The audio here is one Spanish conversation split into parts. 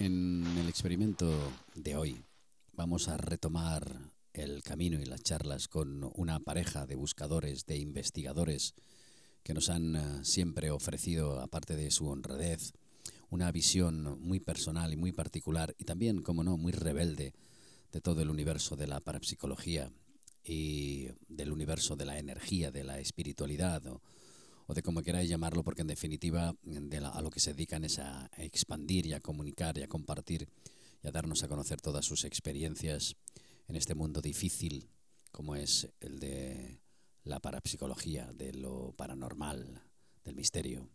En el experimento de hoy vamos a retomar el camino y las charlas con una pareja de buscadores, de investigadores que nos han eh, siempre ofrecido, aparte de su honradez, una visión muy personal y muy particular y también, como no, muy rebelde de todo el universo de la parapsicología y del universo de la energía, de la espiritualidad o, de como queráis llamarlo, porque en definitiva a lo que se dedican es a expandir y a comunicar y a compartir y a darnos a conocer todas sus experiencias en este mundo difícil como es el de la parapsicología, de lo paranormal, del misterio.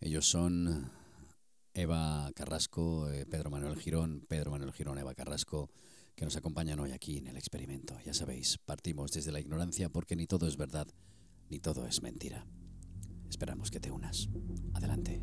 Ellos son Eva Carrasco, eh, Pedro Manuel Girón, Pedro Manuel Girón, Eva Carrasco, que nos acompañan hoy aquí en el experimento. Ya sabéis, partimos desde la ignorancia porque ni todo es verdad, ni todo es mentira. Esperamos que te unas. Adelante.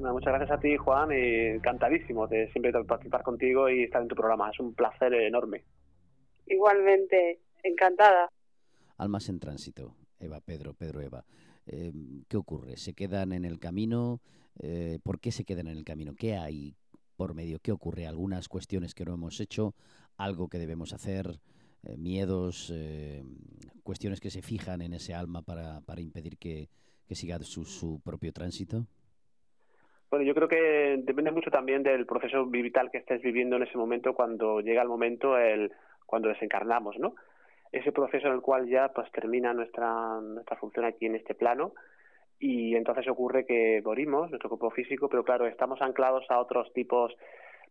Muchas gracias a ti, Juan, y encantadísimo de siempre participar contigo y estar en tu programa. Es un placer enorme. Igualmente, encantada. Almas en tránsito, Eva, Pedro, Pedro, Eva. Eh, ¿Qué ocurre? ¿Se quedan en el camino? Eh, ¿Por qué se quedan en el camino? ¿Qué hay por medio? ¿Qué ocurre? ¿Algunas cuestiones que no hemos hecho? ¿Algo que debemos hacer? Eh, ¿Miedos? ¿Cuestiones que se fijan en ese alma para, para impedir que, que siga su, su propio tránsito? Bueno, yo creo que depende mucho también del proceso vital que estés viviendo en ese momento cuando llega el momento, el, cuando desencarnamos, ¿no? Ese proceso en el cual ya pues termina nuestra, nuestra función aquí en este plano y entonces ocurre que morimos, nuestro cuerpo físico, pero claro, estamos anclados a otros tipos,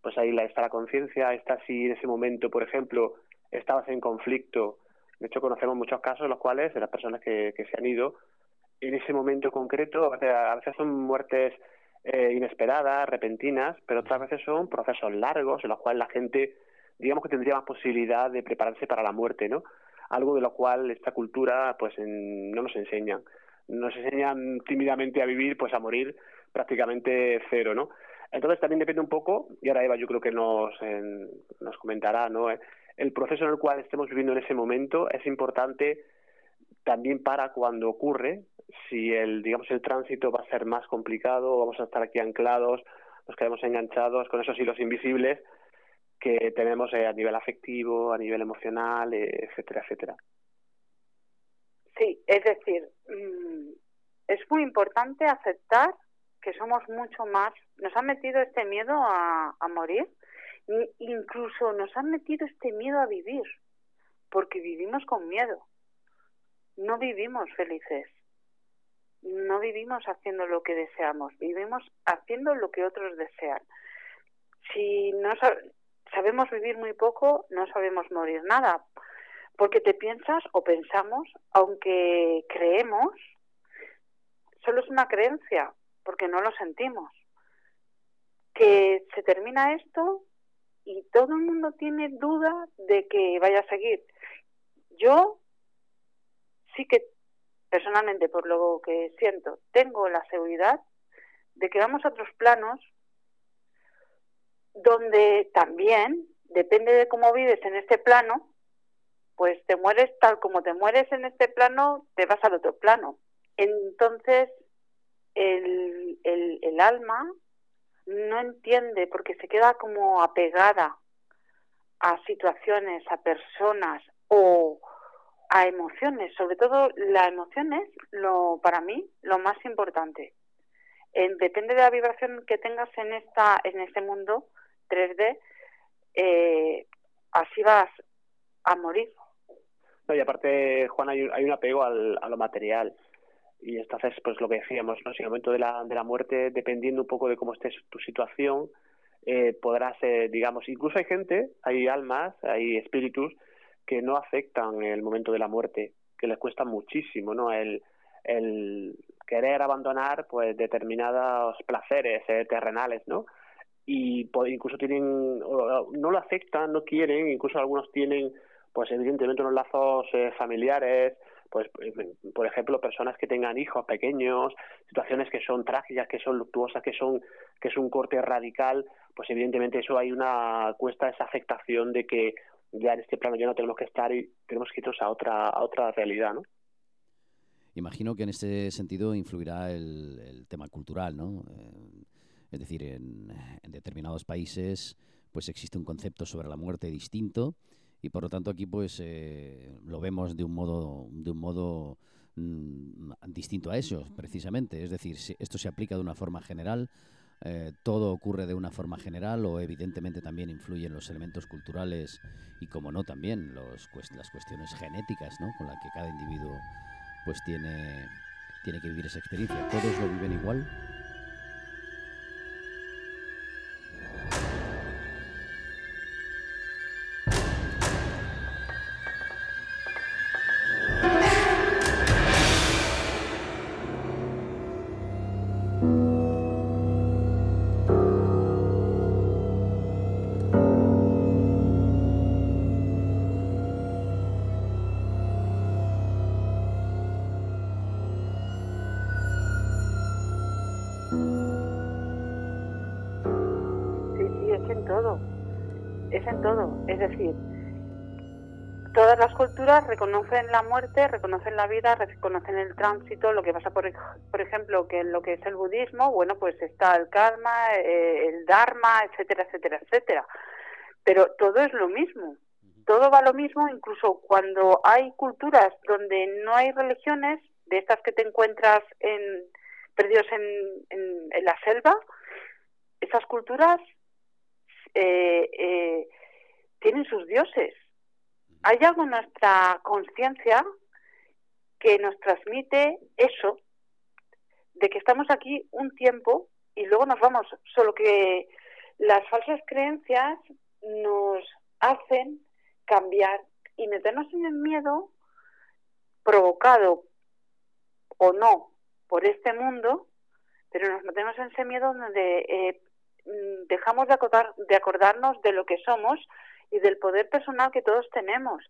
pues ahí está la conciencia, está si en ese momento, por ejemplo, estabas en conflicto, de hecho conocemos muchos casos en los cuales de las personas que, que se han ido, en ese momento concreto, a veces son muertes eh, inesperadas, repentinas, pero otras veces son procesos largos en los cuales la gente, digamos que tendría más posibilidad de prepararse para la muerte, ¿no? Algo de lo cual esta cultura, pues, no nos enseña. Nos enseñan tímidamente a vivir, pues, a morir prácticamente cero, ¿no? Entonces también depende un poco, y ahora Eva yo creo que nos, nos comentará, ¿no? El proceso en el cual estemos viviendo en ese momento es importante también para cuando ocurre, si el, digamos, el tránsito va a ser más complicado, vamos a estar aquí anclados, nos quedamos enganchados con esos hilos invisibles que tenemos eh, a nivel afectivo, a nivel emocional, eh, etcétera, etcétera. Sí, es decir, mm, es muy importante aceptar que somos mucho más. Nos han metido este miedo a, a morir, incluso nos han metido este miedo a vivir, porque vivimos con miedo. No vivimos felices no vivimos haciendo lo que deseamos, vivimos haciendo lo que otros desean. Si no sabemos vivir muy poco, no sabemos morir nada, porque te piensas o pensamos, aunque creemos, solo es una creencia, porque no lo sentimos. Que se termina esto y todo el mundo tiene duda de que vaya a seguir. Yo sí que personalmente, por lo que siento, tengo la seguridad de que vamos a otros planos donde también, depende de cómo vives en este plano, pues te mueres tal como te mueres en este plano, te vas al otro plano. Entonces, el, el, el alma no entiende porque se queda como apegada a situaciones, a personas o a emociones, sobre todo la emoción es lo para mí lo más importante. depende de la vibración que tengas en esta en este mundo 3D, eh, así vas a morir. No, y aparte, Juan, hay, un apego al, a lo material. Y entonces, pues lo que decíamos, ¿no? si en el momento de la, de la muerte, dependiendo un poco de cómo estés tu situación, eh, podrás, eh, digamos, incluso hay gente, hay almas, hay espíritus que no afectan el momento de la muerte, que les cuesta muchísimo, ¿no? El, querer abandonar pues determinados placeres eh, terrenales, ¿no? Y incluso tienen, no lo afectan, no quieren, incluso algunos tienen pues evidentemente unos lazos eh, familiares, pues por ejemplo personas que tengan hijos pequeños situaciones que son trágicas que son luctuosas que son que es un corte radical pues evidentemente eso hay una cuesta esa afectación de que ya en este plano ya no tenemos que estar y tenemos que irnos a otra a otra realidad no imagino que en este sentido influirá el, tema cultural no eh, es decir en, determinados países pues existe un concepto sobre la muerte distinto y por lo tanto aquí pues eh, lo vemos de un modo de un modo mm, distinto a eso precisamente. Es decir esto se aplica de una forma general eh, todo ocurre de una forma general o evidentemente también influyen los elementos culturales y como no también las cuestiones genéticas ¿no? con las que cada individuo pues tiene tiene que vivir esa experiencia todos lo viven igual reconocen la muerte, reconocen la vida, reconocen el tránsito, lo que pasa, por, por ejemplo, que en lo que es el budismo, bueno, pues está el karma, eh, el dharma, etcétera, etcétera, etcétera. Pero todo es lo mismo. Todo va lo mismo, incluso cuando hay culturas donde no hay religiones, de estas que te encuentras en, perdidos en, en, la selva, esas culturas eh, eh, tienen sus dioses. Hay algo en nuestra conciencia que nos transmite eso, de que estamos aquí un tiempo y luego nos vamos, solo que las falsas creencias nos hacen cambiar y meternos en el miedo provocado o no por este mundo, pero nos metemos en ese miedo donde eh, mm, dejamos de, de acordarnos de lo que somos y del poder personal que todos tenemos.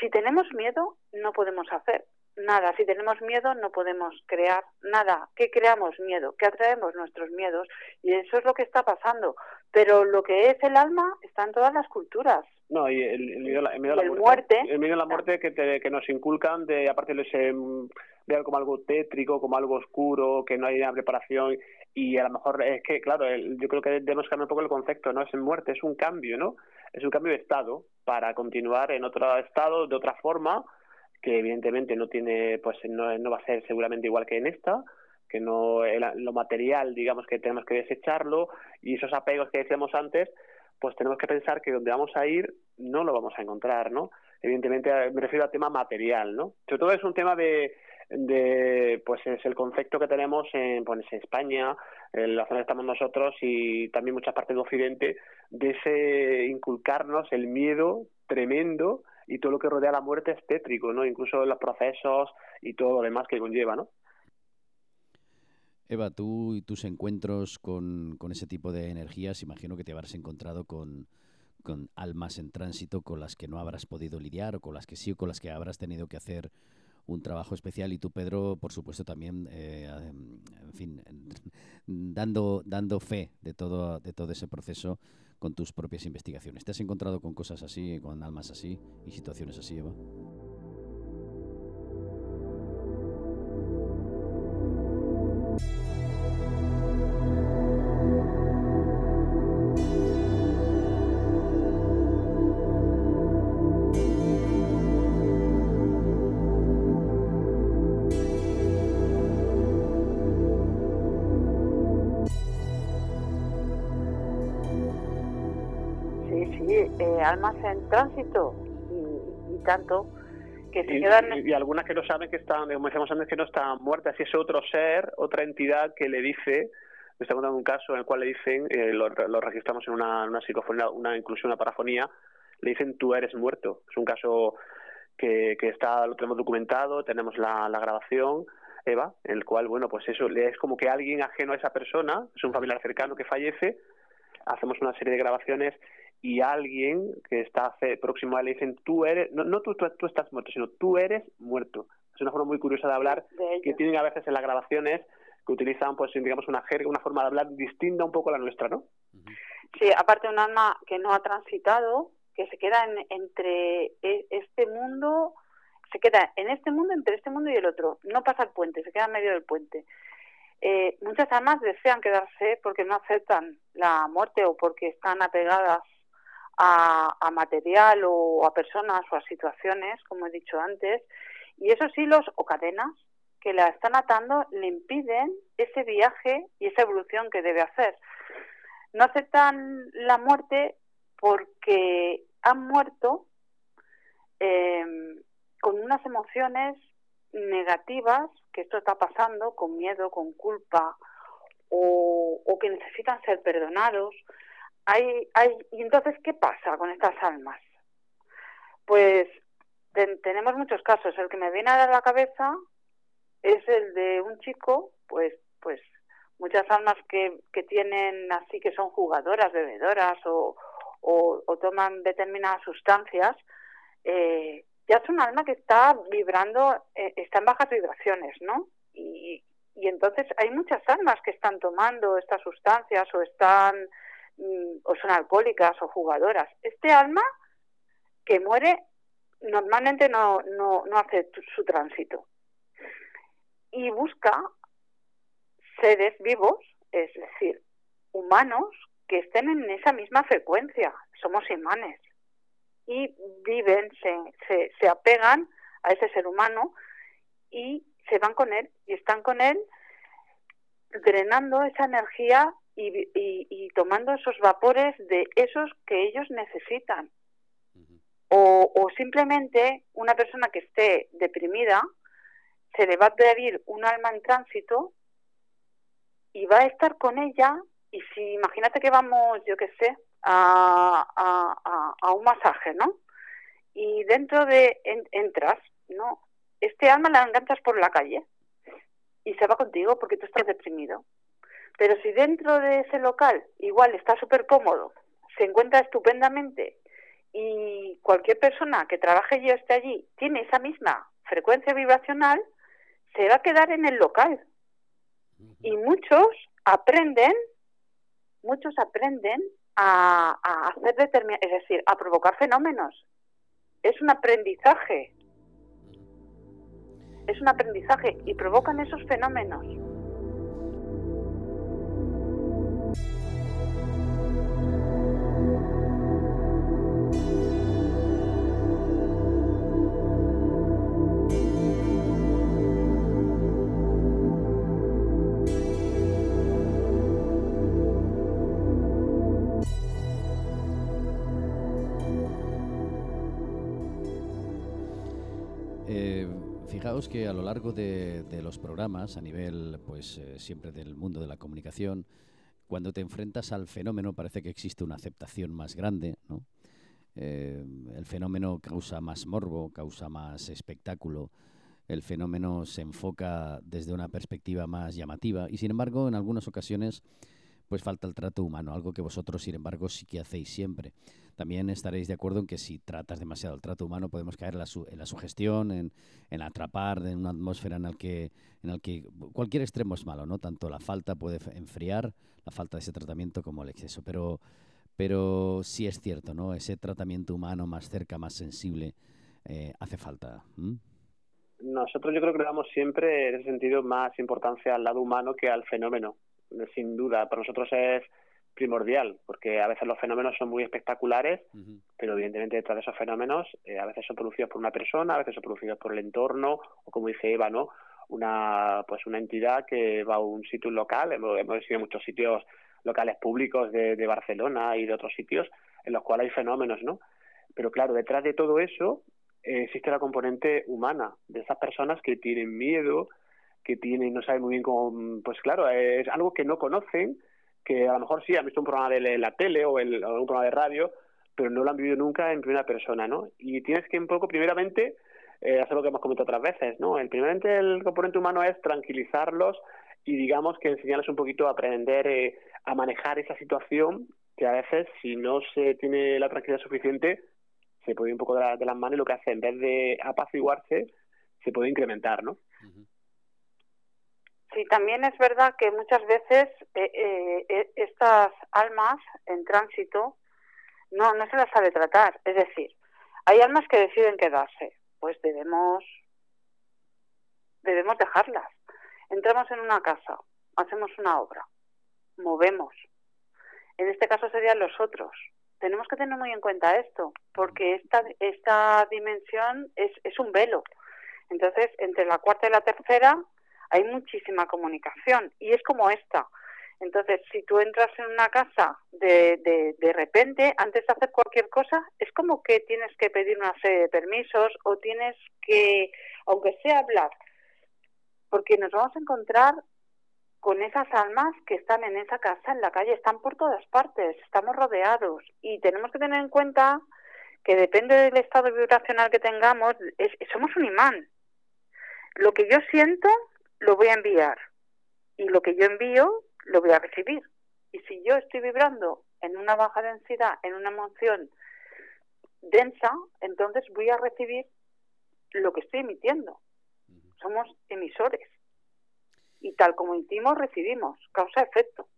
Si tenemos miedo, no podemos hacer nada. Si tenemos miedo, no podemos crear nada. ¿Qué creamos? Miedo. ¿Qué atraemos? Nuestros miedos. Y eso es lo que está pasando. Pero lo que es el alma está en todas las culturas. No, y el, miedo, a la muerte, El miedo a la muerte que, que nos inculcan, de aparte de ese ver como algo tétrico, como algo oscuro, que no hay una preparación y a lo mejor es que, claro, yo creo que debemos cambiar un poco el concepto, no es muerte, es un cambio, ¿no? Es un cambio de estado para continuar en otro estado, de otra forma, que evidentemente no tiene, pues no, no va a ser seguramente igual que en esta, que no lo material, digamos que tenemos que desecharlo y esos apegos que decíamos antes, pues tenemos que pensar que donde vamos a ir no lo vamos a encontrar, ¿no? Evidentemente me refiero al tema material, ¿no? Sobre todo es un tema de, de pues es el concepto que tenemos en, pues, en España, en la zona que estamos nosotros y también muchas partes de Occidente, de ese inculcarnos el miedo tremendo y todo lo que rodea la muerte es tétrico, ¿no? Incluso los procesos y todo lo demás que conlleva, ¿no? Eva, tú y tus encuentros con, con ese tipo de energías, imagino que te habrás encontrado con, con almas en tránsito con las que no habrás podido lidiar o con las que sí o con las que habrás tenido que hacer un trabajo especial y tú, Pedro, por supuesto, también, eh, en fin, dando, dando fe de todo, de todo ese proceso con tus propias investigaciones. ¿Te has encontrado con cosas así, con almas así y situaciones así, Eva? Tránsito y, tanto que se quedan y, algunas que no saben que están como decíamos antes que no están muertas. Y es otro ser otra entidad que le dice me está contando un caso en el cual le dicen eh, lo, registramos en una, una psicofonía una inclusión una parafonía le dicen tú eres muerto es un caso que, que está lo tenemos documentado tenemos la, la grabación Eva, en el cual, bueno, pues eso es como que alguien ajeno a esa persona, es un familiar cercano que fallece, hacemos una serie de grabaciones y alguien que está próximo a él le dicen tú eres, no, no tú, tú, estás muerto, sino tú eres muerto. Es una forma muy curiosa de hablar que tienen a veces en las grabaciones que utilizan, pues, digamos, una jerga, una forma de hablar distinta un poco a la nuestra, ¿no? Sí, aparte un alma que no ha transitado, que se queda entre e, este mundo, se queda en este mundo, entre este mundo y el otro. No pasa el puente, se queda en medio del puente. Eh, muchas almas desean quedarse porque no aceptan la muerte o porque están apegadas a, material o a personas o a situaciones, como he dicho antes, y esos hilos o cadenas que la están atando le impiden ese viaje y esa evolución que debe hacer. No aceptan la muerte porque han muerto em, con unas emociones negativas, que esto está pasando, con miedo, con culpa, o, o que necesitan ser perdonados, hay, hay, y entonces, ¿qué pasa con estas almas? Pues tenemos muchos casos. El que me viene a la cabeza es el de un chico, pues, pues muchas almas que, que tienen así que son jugadoras, bebedoras o, o, toman determinadas sustancias, eh, ya es un alma que está vibrando, eh, está en bajas vibraciones, ¿no? Y, y entonces hay muchas almas que están tomando estas sustancias o están o son alcohólicas o jugadoras. Este alma que muere normalmente no, no, no hace su tránsito. Y busca seres vivos, es decir, humanos que estén en esa misma frecuencia, somos imanes, y viven, se, se, se apegan a ese ser humano y se van con él y están con él drenando esa energía y, tomando esos vapores de esos que ellos necesitan. o, o, simplemente una persona que esté deprimida se le va a pedir un alma en tránsito y va a estar con ella y si imagínate que vamos, yo qué sé, a, a, a, un masaje, ¿no? Y dentro de entras, ¿no? Este alma la enganchas por la calle y se va contigo porque tú estás deprimido. Pero si dentro de ese local igual está súper cómodo, se encuentra estupendamente y cualquier persona que trabaje y esté allí tiene esa misma frecuencia vibracional, se va a quedar en el local. Y muchos aprenden, muchos aprenden a, a hacer determinados, es decir, a provocar fenómenos. Es un aprendizaje. Es un aprendizaje y provocan esos fenómenos. Que a lo largo de, los programas, a nivel pues eh, siempre del mundo de la comunicación, cuando te enfrentas al fenómeno parece que existe una aceptación más grande, ¿no? Eh, el fenómeno causa más morbo, causa más espectáculo, el fenómeno se enfoca desde una perspectiva más llamativa y sin embargo en algunas ocasiones pues falta el trato humano, algo que vosotros sin embargo sí que hacéis siempre. También estaréis de acuerdo en que si tratas demasiado el trato humano podemos caer en la, en la sugestión, en, en, atrapar, en una atmósfera en la que, en que cualquier extremo es malo, ¿no? Tanto la falta puede enfriar, la falta de ese tratamiento como el exceso. Pero, pero sí es cierto, ¿no? Ese tratamiento humano más cerca, más sensible, eh, hace falta. Nosotros yo creo que le damos siempre, en ese sentido, más importancia al lado humano que al fenómeno. Sin duda, para nosotros es primordial, porque a veces los fenómenos son muy espectaculares, pero evidentemente detrás de esos fenómenos eh, a veces son producidos por una persona, a veces son producidos por el entorno, o como dice Eva, ¿no? Una, pues una entidad que va a un sitio local, hemos, hemos en muchos sitios locales públicos de, de Barcelona y de otros sitios en los cuales hay fenómenos, ¿no? Pero claro, detrás de todo eso eh, existe la componente humana, de esas personas que tienen miedo, que tienen, no saben muy bien cómo, pues claro, es algo que no conocen, que a lo mejor sí han visto un programa de la tele o, el, un programa de radio, pero no lo han vivido nunca en primera persona, ¿no? Y tienes que un poco, primeramente, eh, hacer lo que hemos comentado otras veces, ¿no? El, primeramente el componente humano es tranquilizarlos y digamos que enseñarles un poquito a aprender eh, a manejar esa situación que a veces si no se tiene la tranquilidad suficiente se puede ir un poco de, las manos y lo que hace en vez de apaciguarse se puede incrementar, ¿no? Sí, también es verdad que muchas veces eh, eh, eh, estas almas en tránsito no, no se las sabe tratar. Es decir, hay almas que deciden quedarse, pues debemos, debemos dejarlas. Entramos en una casa, hacemos una obra, movemos. En este caso serían los otros. Tenemos que tener muy en cuenta esto, porque esta, esta dimensión es, es un velo. Entonces, entre la cuarta y la tercera hay muchísima comunicación y es como esta. Entonces, si tú entras en una casa de, de, de repente, antes de hacer cualquier cosa, es como que tienes que pedir una serie de permisos o tienes que, aunque sea hablar, porque nos vamos a encontrar con esas almas que están en esa casa, en la calle, están por todas partes, estamos rodeados y tenemos que tener en cuenta que depende del estado vibracional que tengamos, somos un imán. Lo que yo siento, lo voy a enviar y lo que yo envío, lo voy a recibir. Y si yo estoy vibrando en una baja densidad, en una emoción densa, entonces voy a recibir lo que estoy emitiendo. Somos emisores. Y tal como emitimos, recibimos, causa-efecto.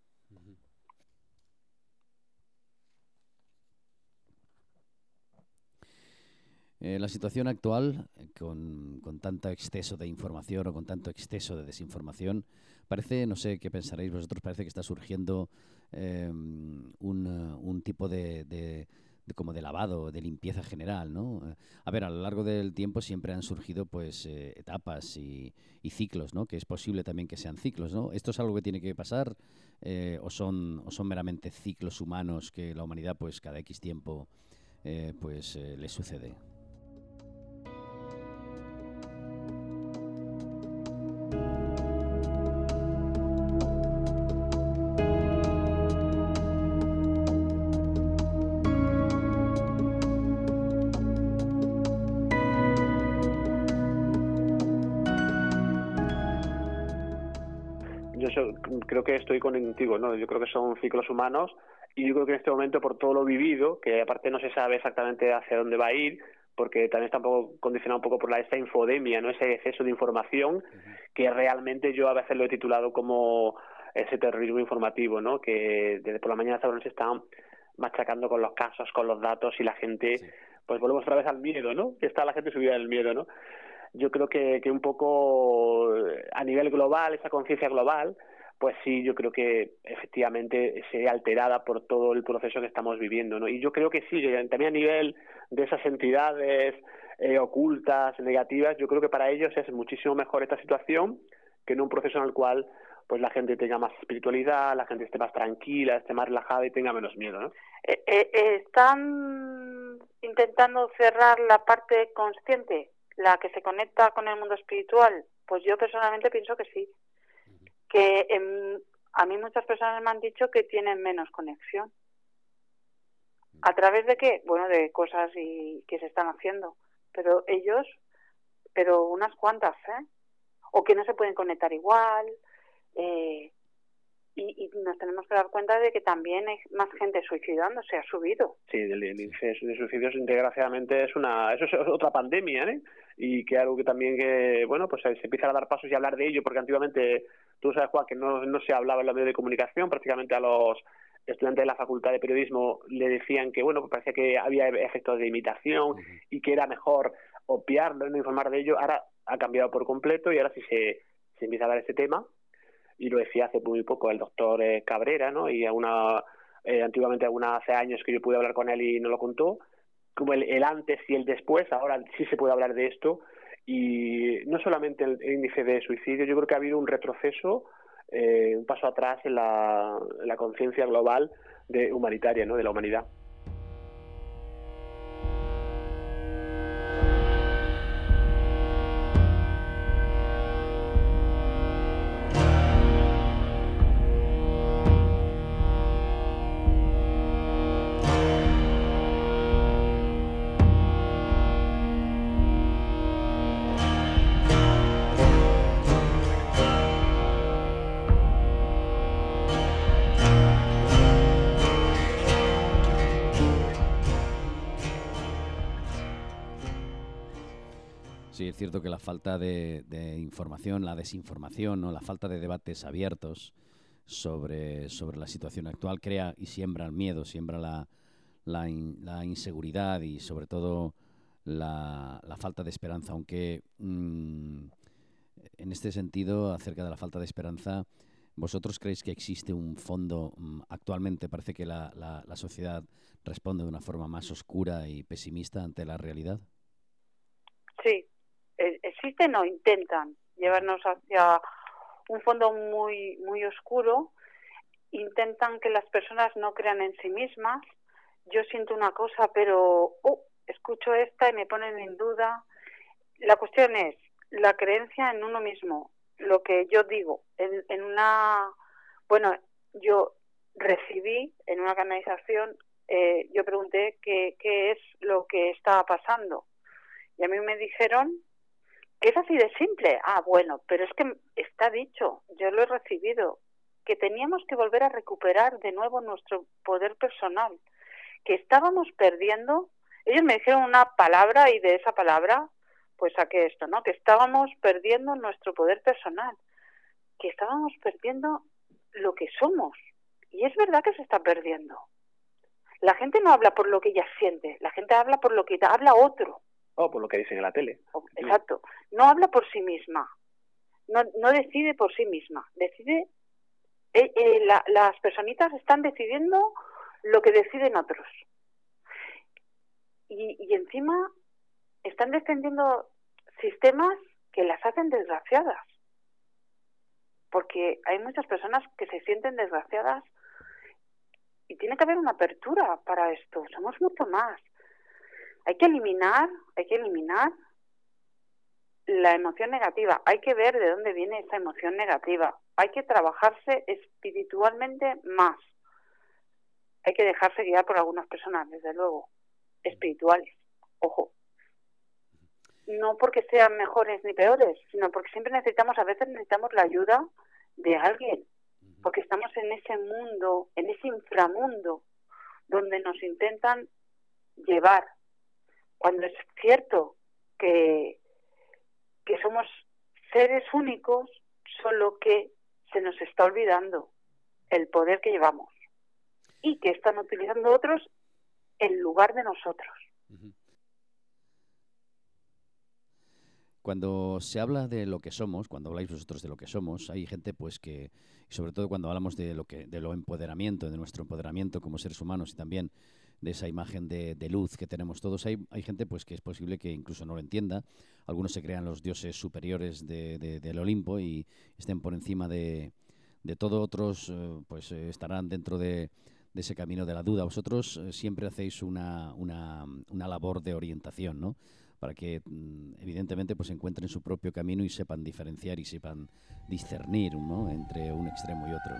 Eh, la situación actual, eh, con, con, tanto exceso de información o con tanto exceso de desinformación, parece, no sé qué pensaréis vosotros, parece que está surgiendo eh, un, un, tipo de, de, como de lavado, de limpieza general, ¿no? A ver, a lo largo del tiempo siempre han surgido pues etapas y, y, ciclos, ¿no? Que es posible también que sean ciclos, ¿no? ¿Esto es algo que tiene que pasar o, son, o son meramente ciclos humanos que la humanidad pues cada X tiempo pues le sucede? Estoy contigo, ¿no? Yo creo que son ciclos humanos y yo creo que en este momento, por todo lo vivido, que aparte no se sabe exactamente hacia dónde va a ir, porque también está un poco condicionado un poco por la, esta infodemia, ¿no? Ese exceso de información que realmente yo a veces lo he titulado como ese terrorismo informativo, ¿no? Que desde por la mañana hasta la noche están machacando con los casos, con los datos y la gente, pues volvemos otra vez al miedo, ¿no? Está la gente subida del miedo, ¿no? Yo creo que, que un poco a nivel global, esa conciencia global, pues sí, yo creo que efectivamente se ve alterada por todo el proceso que estamos viviendo, ¿no? Y yo creo que sí, también a nivel de esas entidades eh, ocultas, negativas, yo creo que para ellos es muchísimo mejor esta situación que en un proceso en el cual pues la gente tenga más espiritualidad, la gente esté más tranquila, esté más relajada y tenga menos miedo, ¿no? Eh, eh, ¿Están intentando cerrar la parte consciente, la que se conecta con el mundo espiritual? Pues yo personalmente pienso que sí que a mí muchas personas me han dicho que tienen menos conexión. ¿A través de qué? Bueno, de cosas y que se están haciendo. Pero ellos, pero unas cuantas, ¿eh? O que no se pueden conectar igual. Eh, y, nos tenemos que dar cuenta de que también hay más gente suicidándose, ha subido. Sí, el, índice de suicidios desgraciadamente es una eso es otra pandemia, ¿eh? Y que algo que también que bueno, pues se empieza a dar pasos y hablar de ello porque antiguamente tú sabes Juan que no, no se hablaba en los medios de comunicación, prácticamente a los estudiantes de la Facultad de Periodismo le decían que bueno, pues parecía que había efectos de imitación y que era mejor obviarlo, no informar de ello. Ahora ha cambiado por completo y ahora sí se, se empieza a hablar de este tema y lo decía hace muy poco el doctor eh, Cabrera, ¿no? Y una, eh, antiguamente, alguna, hace años que yo pude hablar con él y no lo contó, como el, el, antes y el después, ahora sí se puede hablar de esto, y no solamente el, índice de suicidio, yo creo que ha habido un retroceso, eh, un paso atrás en la, la conciencia global de humanitaria, ¿no? De la humanidad. Sí, es cierto que la falta de, información, la desinformación, o la falta de debates abiertos sobre, sobre la situación actual crea y siembra el miedo, siembra la, la, inseguridad y sobre todo la, falta de esperanza. Aunque mm, en este sentido, acerca de la falta de esperanza, ¿vosotros creéis que existe un fondo? Mm, actualmente parece que la, la sociedad responde de una forma más oscura y pesimista ante la realidad. Sí, existen o intentan llevarnos hacia un fondo muy muy oscuro intentan que las personas no crean en sí mismas. Yo siento una cosa pero oh, escucho esta y me ponen en duda. La cuestión es la creencia en uno mismo lo que yo digo en, en una bueno yo recibí en una canalización eh, yo pregunté qué, qué es lo que estaba pasando. Y a mí me dijeron es así de simple. Ah, bueno, pero es que está dicho, yo lo he recibido, que teníamos que volver a recuperar de nuevo nuestro poder personal, que estábamos perdiendo. Ellos me dijeron una palabra y de esa palabra pues saqué esto, ¿no? Que estábamos perdiendo nuestro poder personal, que estábamos perdiendo lo que somos. Y es verdad que se está perdiendo. La gente no habla por lo que ella siente, la gente habla por lo que habla otro. O por lo que dicen en la tele. Exacto. No habla por sí misma. No, no decide por sí misma. Decide. Eh, eh, las personitas están decidiendo lo que deciden otros. Y, y encima están defendiendo sistemas que las hacen desgraciadas. Porque hay muchas personas que se sienten desgraciadas y tiene que haber una apertura para esto. Somos mucho más. Hay que eliminar, hay que eliminar la emoción negativa. Hay que ver de dónde viene esa emoción negativa. Hay que trabajarse espiritualmente más. Hay que dejarse guiar por algunas personas, desde luego, espirituales. Ojo. No porque sean mejores ni peores, sino porque siempre necesitamos, a veces necesitamos la ayuda de alguien. Porque estamos en ese mundo, en ese inframundo, donde nos intentan llevar cuando es cierto que, que somos seres únicos, solo que se nos está olvidando el poder que llevamos y que están utilizando otros en lugar de nosotros. Cuando se habla de lo que somos, cuando habláis vosotros de lo que somos, hay gente pues que, sobre todo cuando hablamos de lo que, de lo empoderamiento, de nuestro empoderamiento como seres humanos y también de esa imagen de, luz que tenemos todos. Hay, hay gente pues que es posible que incluso no lo entienda. Algunos se crean los dioses superiores del Olimpo y estén por encima de, de todo. Otros eh, pues eh, estarán dentro de, ese camino de la duda. Vosotros eh, siempre hacéis una, una, una labor de orientación, ¿no? para que mm, evidentemente pues encuentren su propio camino y sepan diferenciar y sepan discernir ¿no? entre un extremo y otro.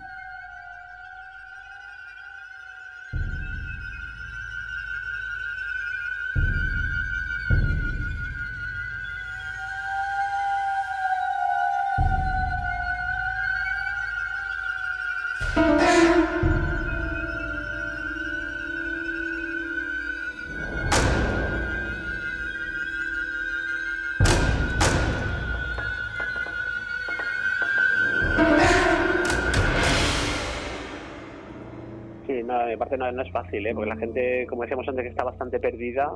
No, es fácil, ¿eh? porque la gente, como decíamos antes, que está bastante perdida.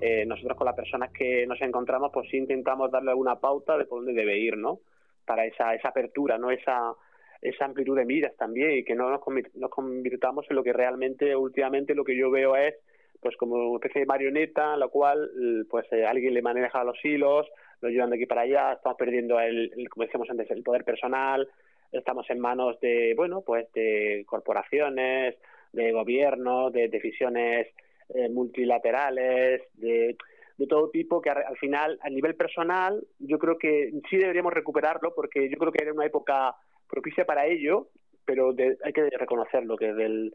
Eh, nosotros con las personas que nos encontramos, pues sí intentamos darle alguna pauta de por dónde debe ir, ¿no? Para esa, esa apertura, ¿no? Esa, esa amplitud de miras también y que no nos, nos convirtamos en lo que realmente últimamente lo que yo veo es pues como una especie de marioneta en la cual pues eh, alguien le maneja los hilos, lo llevan de aquí para allá, estamos perdiendo el, como decíamos antes, el poder personal, estamos en manos de, bueno, pues de corporaciones, de gobierno, de decisiones eh, multilaterales, de, de, todo tipo, que al final, a nivel personal, yo creo que sí deberíamos recuperarlo, porque yo creo que era una época propicia para ello, pero hay que reconocerlo, que desde el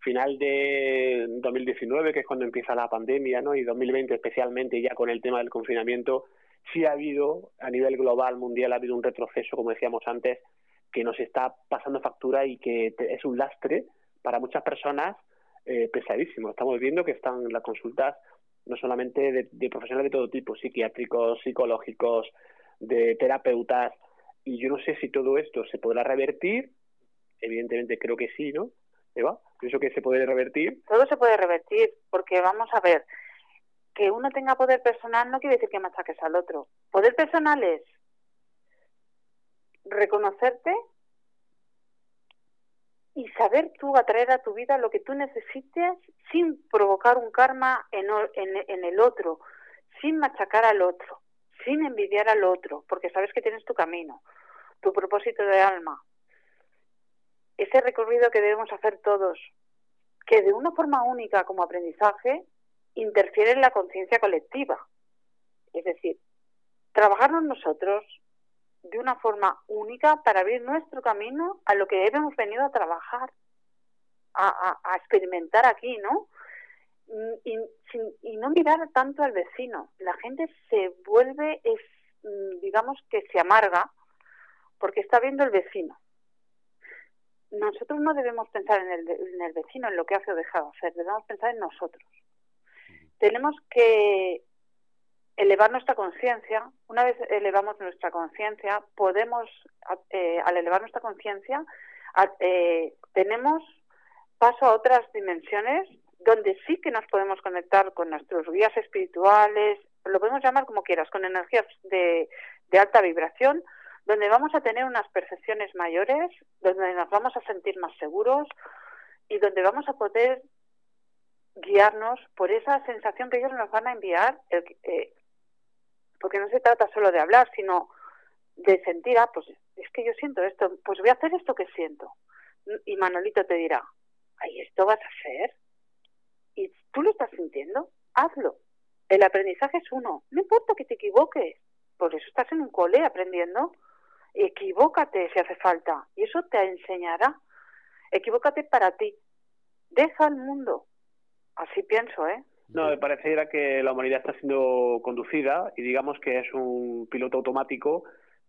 final de 2019, que es cuando empieza la pandemia, ¿no? y 2020 especialmente, ya con el tema del confinamiento, sí ha habido, a nivel global, mundial, ha habido un retroceso, como decíamos antes, que nos está pasando factura y que es un lastre para muchas personas eh, pesadísimo. Estamos viendo que están las consultas no solamente de, profesionales de todo tipo, psiquiátricos, psicológicos, de terapeutas, y yo no sé si todo esto se podrá revertir, evidentemente creo que sí, ¿no? Eva, pienso que se puede revertir. Todo se puede revertir, porque vamos a ver, que uno tenga poder personal no quiere decir que machaques al otro. Poder personal es reconocerte y saber tú atraer a tu vida lo que tú necesites sin provocar un karma en, en, el otro, sin machacar al otro, sin envidiar al otro, porque sabes que tienes tu camino, tu propósito de alma. Ese recorrido que debemos hacer todos, que de una forma única como aprendizaje interfiere en la conciencia colectiva. Es decir, trabajarnos nosotros, de una forma única para abrir nuestro camino a lo que hemos venido a trabajar, a, experimentar aquí, ¿no? Y, y, no mirar tanto al vecino. La gente se vuelve, es, mm, digamos que se amarga porque está viendo el vecino. Nosotros no debemos pensar en el, en el vecino, en lo que hace o deja de hacer, debemos pensar en nosotros. Tenemos que elevar nuestra conciencia, una vez elevamos nuestra conciencia, podemos, eh, al elevar nuestra conciencia, eh, tenemos paso a otras dimensiones donde sí que nos podemos conectar con nuestros guías espirituales, lo podemos llamar como quieras, con energías de, de alta vibración, donde vamos a tener unas percepciones mayores, donde nos vamos a sentir más seguros y donde vamos a poder guiarnos por esa sensación que ellos nos van a enviar, el, eh, porque no se trata solo de hablar, sino de sentir, ah, pues es que yo siento esto, pues voy a hacer esto que siento. Y Manolito te dirá, ay, esto vas a hacer. Y tú lo estás sintiendo, hazlo. El aprendizaje es uno, no importa que te equivoques, por eso estás en un cole aprendiendo. Equivócate si hace falta, y eso te enseñará. Equivócate para ti. Deja al mundo. Así pienso, ¿eh? No, me pareciera que la humanidad está siendo conducida y digamos que es un piloto automático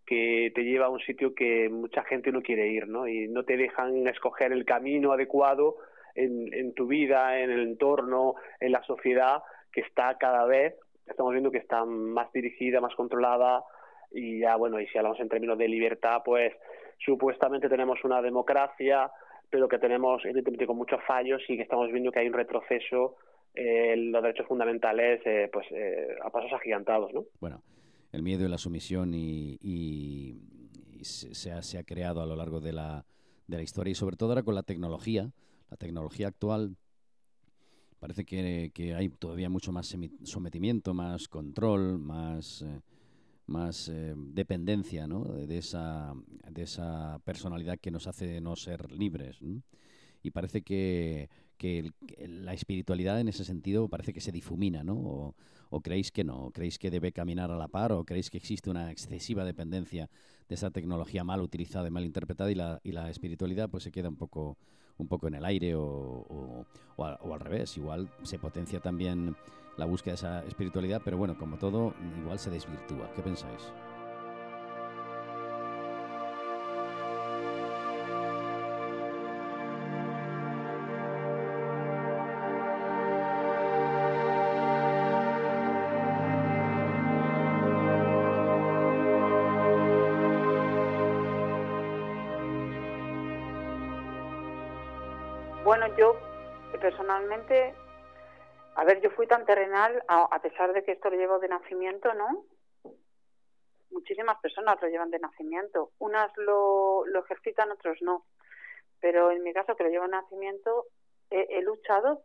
que te lleva a un sitio que mucha gente no quiere ir, ¿no? Y no te dejan escoger el camino adecuado en, en tu vida, en el entorno, en la sociedad, que está cada vez, estamos viendo que está más dirigida, más controlada, y ya, bueno, y si hablamos en términos de libertad, pues supuestamente tenemos una democracia, pero que tenemos, evidentemente, con muchos fallos y que estamos viendo que hay un retroceso eh, los derechos fundamentales eh, pues eh, a pasos agigantados. ¿no? Bueno, el miedo y la sumisión y, se, ha, se, ha, creado a lo largo de la, de la historia y sobre todo ahora con la tecnología, la tecnología actual. Parece que, que hay todavía mucho más sometimiento, más control, más, más dependencia ¿no? de, esa, de esa personalidad que nos hace no ser libres. Y parece que que la espiritualidad en ese sentido parece que se difumina, ¿no? O, creéis que no? ¿Creéis que debe caminar a la par? ¿O creéis que existe una excesiva dependencia de esa tecnología mal utilizada y mal interpretada y la, y la espiritualidad pues se queda un poco, un poco en el aire o, o al revés? Igual se potencia también la búsqueda de esa espiritualidad, pero bueno, como todo, igual se desvirtúa. ¿Qué pensáis? Personalmente, a ver, yo fui tan terrenal, a, pesar de que esto lo llevo de nacimiento, ¿no? Muchísimas personas lo llevan de nacimiento. Unas lo, lo ejercitan, otros no. Pero en mi caso, que lo llevo de nacimiento, he, luchado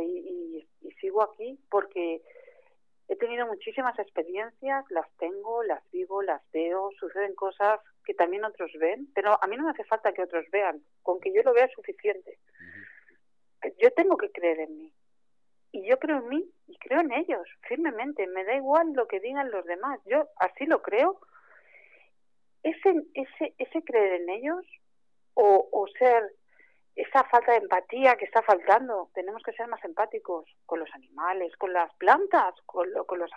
y, y sigo aquí porque he tenido muchísimas experiencias, las tengo, las vivo, las veo, suceden cosas que también otros ven, pero a mí no me hace falta que otros vean, con que yo lo vea es suficiente. Yo tengo que creer en mí. Y yo creo en mí y creo en ellos, firmemente. Me da igual lo que digan los demás. Yo así lo creo. Ese, ese, ese creer en ellos o, o ser esa falta de empatía que está faltando. Tenemos que ser más empáticos con los animales, con las plantas, con, con los...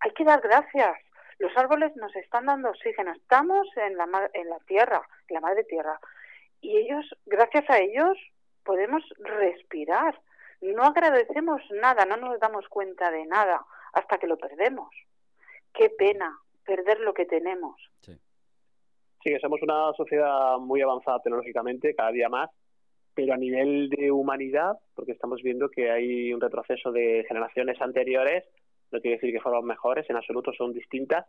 Hay que dar gracias los árboles nos están dando oxígeno, estamos en la, en la tierra, en la madre tierra, y ellos, gracias a ellos, podemos respirar. no agradecemos nada, no nos damos cuenta de nada hasta que lo perdemos. Qué pena perder lo que tenemos. Sí. sí, que somos una sociedad muy avanzada tecnológicamente, cada día más, pero a nivel de humanidad, porque estamos viendo que hay un retroceso de generaciones anteriores, no quiere decir que fueron mejores, en absoluto son distintas,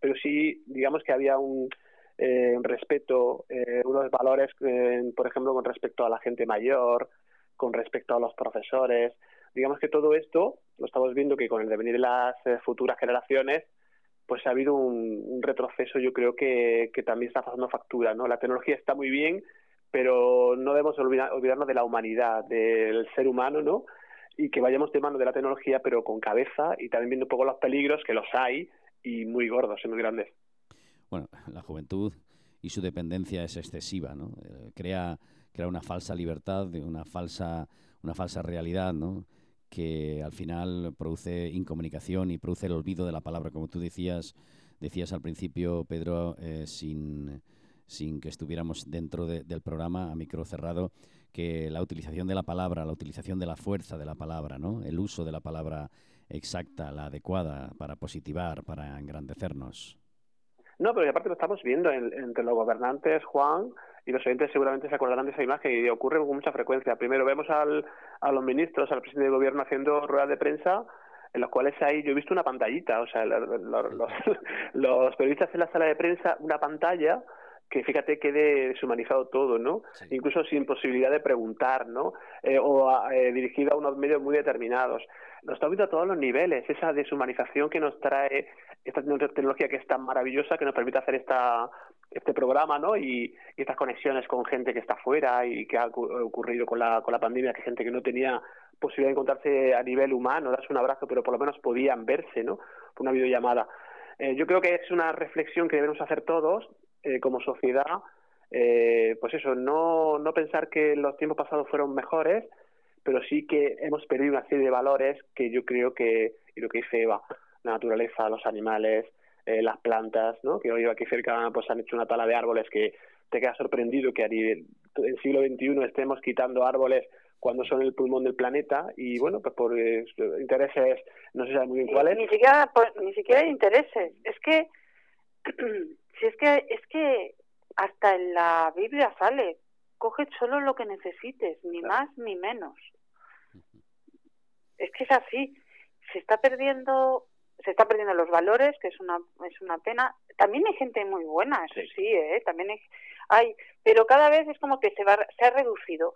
pero sí, digamos que había un, eh, respeto, eh, unos valores, eh, por ejemplo, con respecto a la gente mayor, con respecto a los profesores. Digamos que todo esto lo estamos viendo que con el devenir de las eh, futuras generaciones, pues ha habido un, retroceso, yo creo que, que, también está pasando factura, ¿no? La tecnología está muy bien, pero no debemos olvidarnos de la humanidad, del ser humano, ¿no? Y que vayamos de mano de la tecnología, pero con cabeza y también viendo un poco los peligros, que los hay, y muy gordos y muy grandes. Bueno, la juventud y su dependencia es excesiva, ¿no? Eh, crea, crea una falsa libertad, una falsa, una falsa realidad, ¿no? que al final produce incomunicación y produce el olvido de la palabra, como tú decías, decías al principio, Pedro, eh, sin, sin que estuviéramos dentro del programa a micro cerrado, que la utilización de la palabra, la utilización de la fuerza de la palabra, ¿no? el uso de la palabra exacta, la adecuada para positivar, para engrandecernos. No, pero aparte lo estamos viendo entre los gobernantes, Juan, y los oyentes seguramente se acordarán de esa imagen y ocurre con mucha frecuencia. Primero vemos al, a los ministros, al presidente del gobierno haciendo ruedas de prensa en las cuales hay, yo he visto una pantallita, o sea, los, periodistas en la sala de prensa, una pantalla que fíjate quede deshumanizado todo, ¿no? Incluso sin posibilidad de preguntar, ¿no? Eh, o eh, dirigido a unos medios muy determinados. Lo está viendo a todos los niveles, esa deshumanización que nos trae esta tecnología que es tan maravillosa, que nos permite hacer esta, este programa, ¿no? Y, estas conexiones con gente que está fuera y que ha ocurrido con la, con la pandemia, que gente que no tenía posibilidad de encontrarse a nivel humano, darse un abrazo, pero por lo menos podían verse, ¿no? Por una videollamada. Eh, yo creo que es una reflexión que debemos hacer todos eh, como sociedad, eh, pues eso, no, no pensar que los tiempos pasados fueron mejores, pero sí que hemos perdido una serie de valores que yo creo que, y lo que dice Eva, la naturaleza, los animales, eh, las plantas, ¿no? que hoy aquí cerca pues han hecho una tala de árboles que te queda sorprendido que en el siglo XXI estemos quitando árboles cuando son el pulmón del planeta y bueno pues por intereses no se sabe muy bien cuáles ni siquiera ni siquiera intereses es que Si es que, es que hasta en la Biblia sale, coge solo lo que necesites, ni más ni menos. Es que es así. Se está perdiendo, se está perdiendo los valores, que es una, es una pena. También hay gente muy buena, eso sí, ¿eh? también hay, hay, pero cada vez es como que se va, se ha reducido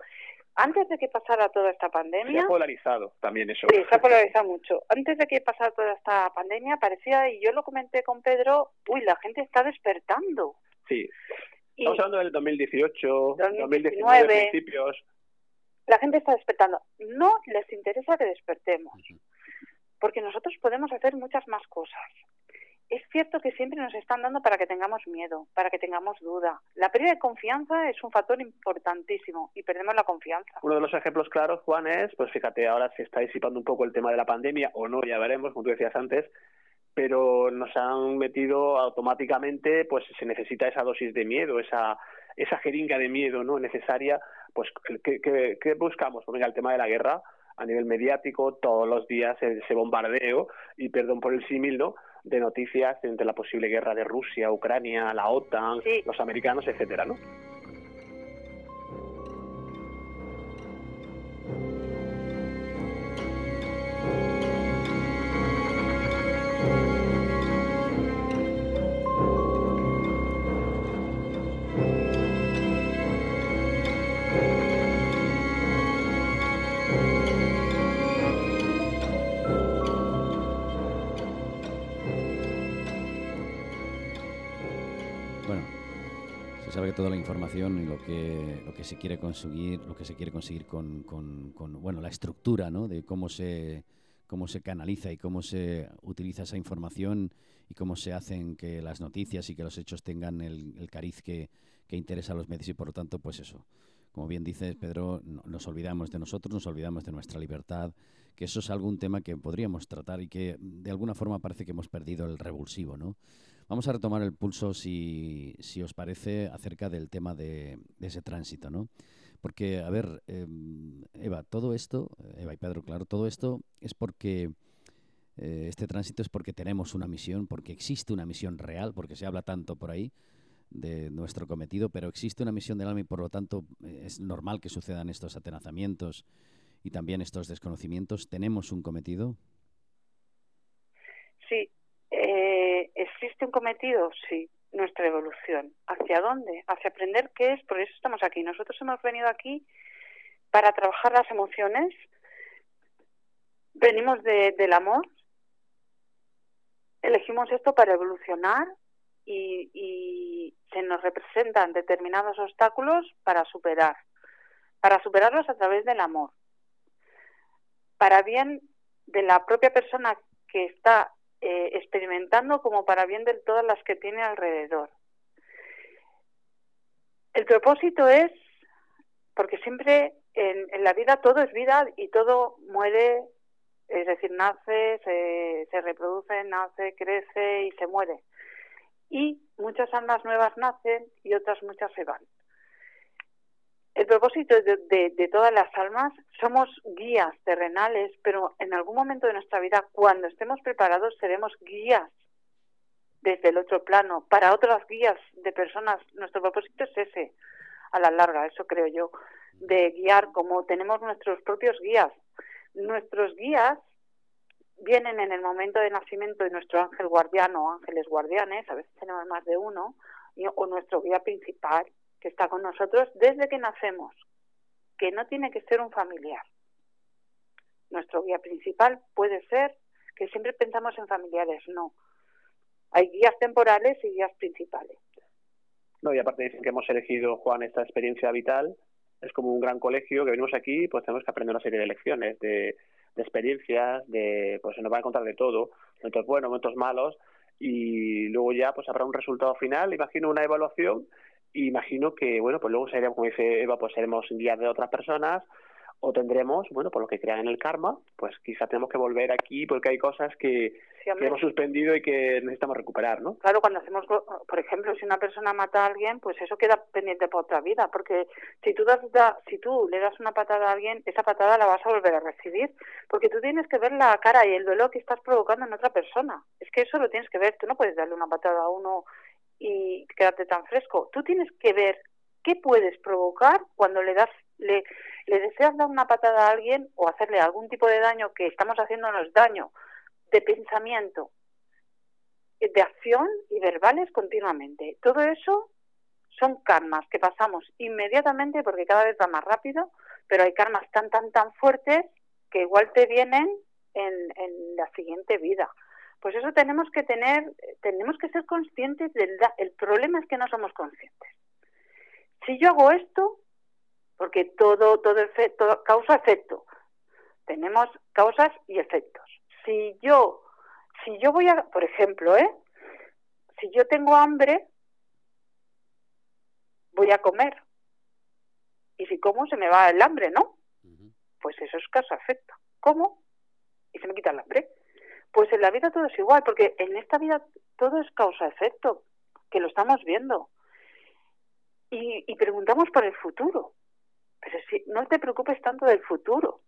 antes de que pasara toda esta pandemia... Se ha polarizado también eso. Sí, se ha polarizado mucho. Antes de que pasara toda esta pandemia parecía, y yo lo comenté con Pedro, uy, la gente está despertando. Sí. Estamos hablando del 2018, 2019, principios. La gente está despertando. No les interesa que despertemos, porque nosotros podemos hacer muchas más cosas es cierto que siempre nos están dando para que tengamos miedo, para que tengamos duda. La pérdida de confianza es un factor importantísimo y perdemos la confianza. Uno de los ejemplos claros, Juan, es, pues fíjate, ahora se está disipando un poco el tema de la pandemia, o no, ya veremos, como tú decías antes, pero nos han metido automáticamente, pues se necesita esa dosis de miedo, esa esa jeringa de miedo no necesaria, pues ¿qué, buscamos? Pues mira, el tema de la guerra a nivel mediático, todos los días ese bombardeo, y perdón por el símil, ¿no? de noticias entre la posible guerra de Rusia, Ucrania, la OTAN, los americanos, etcétera, ¿no? Toda la información y lo que, lo que se quiere conseguir, lo que se quiere conseguir con, con, bueno, la estructura ¿no? de cómo se, cómo se canaliza y cómo se utiliza esa información y cómo se hacen que las noticias y que los hechos tengan el, el cariz que, que, interesa a los medios y por lo tanto, pues eso. Como bien dices, Pedro, nos olvidamos de nosotros, nos olvidamos de nuestra libertad, que eso es algún tema que podríamos tratar y que de alguna forma parece que hemos perdido el revulsivo, ¿no? Vamos a retomar el pulso, si, si os parece, acerca del tema de, ese tránsito, ¿no? Porque, a ver, em, Eva, todo esto, Eva y Pedro, claro, todo esto es porque eh, este tránsito es porque tenemos una misión, porque existe una misión real, porque se habla tanto por ahí de nuestro cometido, pero existe una misión del alma y por lo tanto eh, es normal que sucedan estos atenazamientos y también estos desconocimientos. ¿Tenemos un cometido? Sí, eh, existe un cometido, sí, nuestra evolución. ¿Hacia dónde? Hacia aprender qué es, por eso estamos aquí. Nosotros hemos venido aquí para trabajar las emociones, venimos del amor, elegimos esto para evolucionar y, y se nos representan determinados obstáculos para superar, para superarlos a través del amor, para bien de la propia persona que está eh, experimentando como para bien de todas las que tiene alrededor. El propósito es, porque siempre en, en, la vida todo es vida y todo muere, es decir, nace, se, se reproduce, nace, crece y se muere. Y muchas almas nuevas nacen y otras muchas se van. El propósito de, todas las almas somos guías terrenales, pero en algún momento de nuestra vida, cuando estemos preparados, seremos guías desde el otro plano para otras guías de personas. Nuestro propósito es ese, a la larga, eso creo yo, de guiar como tenemos nuestros propios guías. Nuestros guías vienen en el momento de nacimiento de nuestro ángel guardiano o ángeles guardianes, a veces tenemos más de uno, o nuestro guía principal, que está con nosotros desde que nacemos, que no tiene que ser un familiar. Nuestro guía principal puede ser que siempre pensamos en familiares, no. Hay guías temporales y guías principales. No, y aparte dicen que hemos elegido, Juan, esta experiencia vital. Es como un gran colegio que venimos aquí, pues tenemos que aprender una serie de lecciones, de, experiencias, de, pues se nos va a encontrar de todo, momentos buenos, momentos malos, y luego ya pues habrá un resultado final, imagino una evaluación imagino que, bueno, pues luego seremos, como dice Eva, pues seremos guías de otras personas o tendremos, bueno, por lo que crean en el karma, pues quizá tenemos que volver aquí porque hay cosas que, hemos suspendido y que necesitamos recuperar, ¿no? Claro, cuando hacemos, por ejemplo, si una persona mata a alguien, pues eso queda pendiente para otra vida, porque si tú, das, si tú le das una patada a alguien, esa patada la vas a volver a recibir, porque tú tienes que ver la cara y el dolor que estás provocando en otra persona. Es que eso lo tienes que ver, tú no puedes darle una patada a uno y quedarte tan fresco. Tú tienes que ver qué puedes provocar cuando le das le, le deseas dar una patada a alguien o hacerle algún tipo de daño que estamos haciéndonos daño de pensamiento, de acción y verbales continuamente. Todo eso son karmas que pasamos inmediatamente porque cada vez va más rápido, pero hay karmas tan, tan, tan fuertes que igual te vienen en, en la siguiente vida. Pues eso tenemos que tener, tenemos que ser conscientes del el problema es que no somos conscientes. Si yo hago esto, porque todo todo efecto, causa efecto. Tenemos causas y efectos. Si yo si yo voy a, por ejemplo, ¿eh? Si yo tengo hambre, voy a comer. Y si como se me va el hambre, ¿no? Pues eso es causa-efecto. ¿Cómo? Y se me quita el hambre. Pues en la vida todo es igual, porque en esta vida todo es causa-efecto, que lo estamos viendo. Y, preguntamos por el futuro. Pero si no te preocupes tanto del futuro.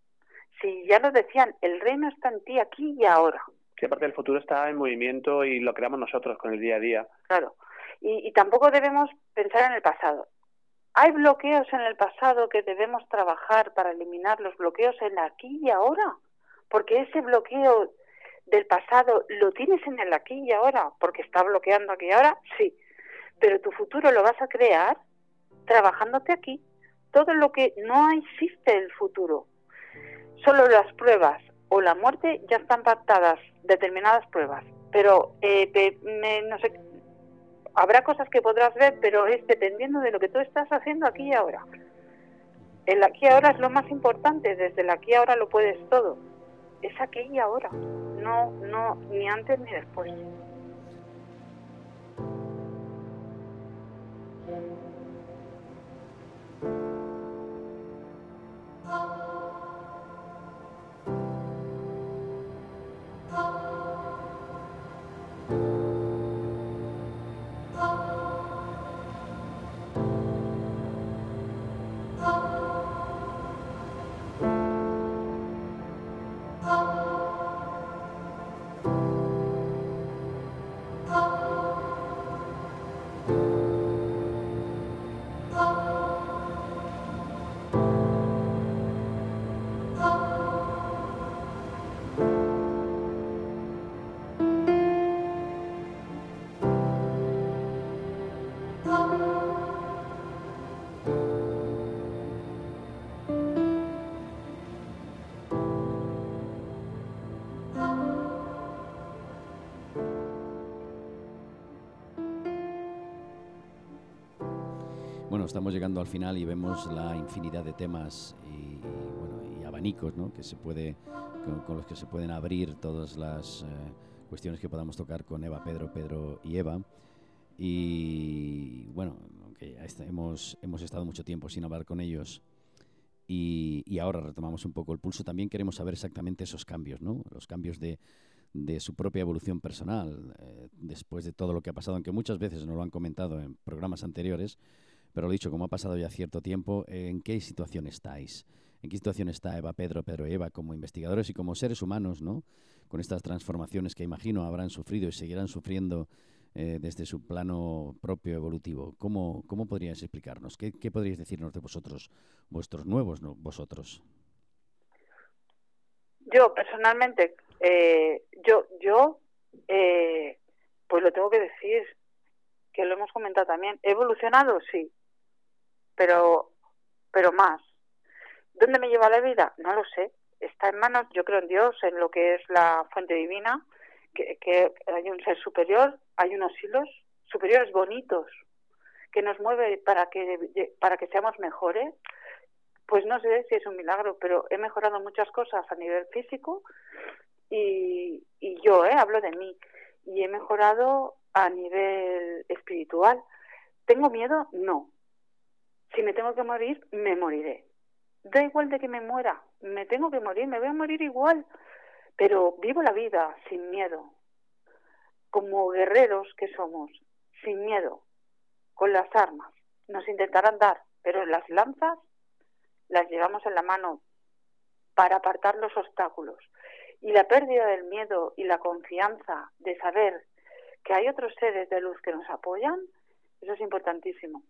Si ya lo decían, el reino está en ti aquí y ahora. Sí, aparte del futuro está en movimiento y lo creamos nosotros con el día a día. Claro. Y, y tampoco debemos pensar en el pasado. Hay bloqueos en el pasado que debemos trabajar para eliminar los bloqueos en aquí y ahora. Porque ese bloqueo del pasado lo tienes en el aquí y ahora, porque está bloqueando aquí y ahora, sí, pero tu futuro lo vas a crear trabajándote aquí. Todo lo que no existe el futuro, solo las pruebas o la muerte ya están pactadas, determinadas pruebas, pero eh, no sé, habrá cosas que podrás ver, pero es dependiendo de lo que tú estás haciendo aquí y ahora. El aquí y ahora es lo más importante, desde el aquí y ahora lo puedes todo es aquí y ahora, no, no, ni antes ni después. Bueno, estamos llegando al final y vemos la infinidad de temas y, bueno, y abanicos ¿no? que se puede, con, los que se pueden abrir todas las eh, cuestiones que podamos tocar con Eva, Pedro, Pedro y Eva. Y bueno, que hemos, hemos estado mucho tiempo sin hablar con ellos y, y, ahora retomamos un poco el pulso, también queremos saber exactamente esos cambios, ¿no? los cambios de, de su propia evolución personal, eh, después de todo lo que ha pasado, aunque muchas veces nos lo han comentado en programas anteriores, pero lo dicho, como ha pasado ya cierto tiempo, ¿en qué situación estáis? ¿En qué situación está Eva, Pedro, Pedro y Eva como investigadores y como seres humanos, ¿no? Con estas transformaciones que imagino habrán sufrido y seguirán sufriendo eh, desde su plano propio evolutivo. ¿Cómo, cómo podríais explicarnos? ¿Qué, ¿Qué, podríais decirnos de vosotros, vuestros nuevos vosotros? Yo, personalmente, eh, yo, yo, eh, pues lo tengo que decir, que lo hemos comentado también. ¿He evolucionado? Sí pero, pero más. ¿Dónde me lleva la vida? No lo sé. Está en manos, yo creo en Dios, en lo que es la fuente divina, que, hay un ser superior, hay unos hilos superiores bonitos que nos mueve para que, para que seamos mejores. Pues no sé si es un milagro, pero he mejorado muchas cosas a nivel físico y, y yo, ¿eh? hablo de mí, y he mejorado a nivel espiritual. ¿Tengo miedo? No. Si me tengo que morir, me moriré. Da igual de que me muera, me tengo que morir, me voy a morir igual, pero vivo la vida sin miedo, como guerreros que somos, sin miedo, con las armas. Nos intentarán dar, pero las lanzas las llevamos en la mano para apartar los obstáculos. Y la pérdida del miedo y la confianza de saber que hay otros seres de luz que nos apoyan, eso es importantísimo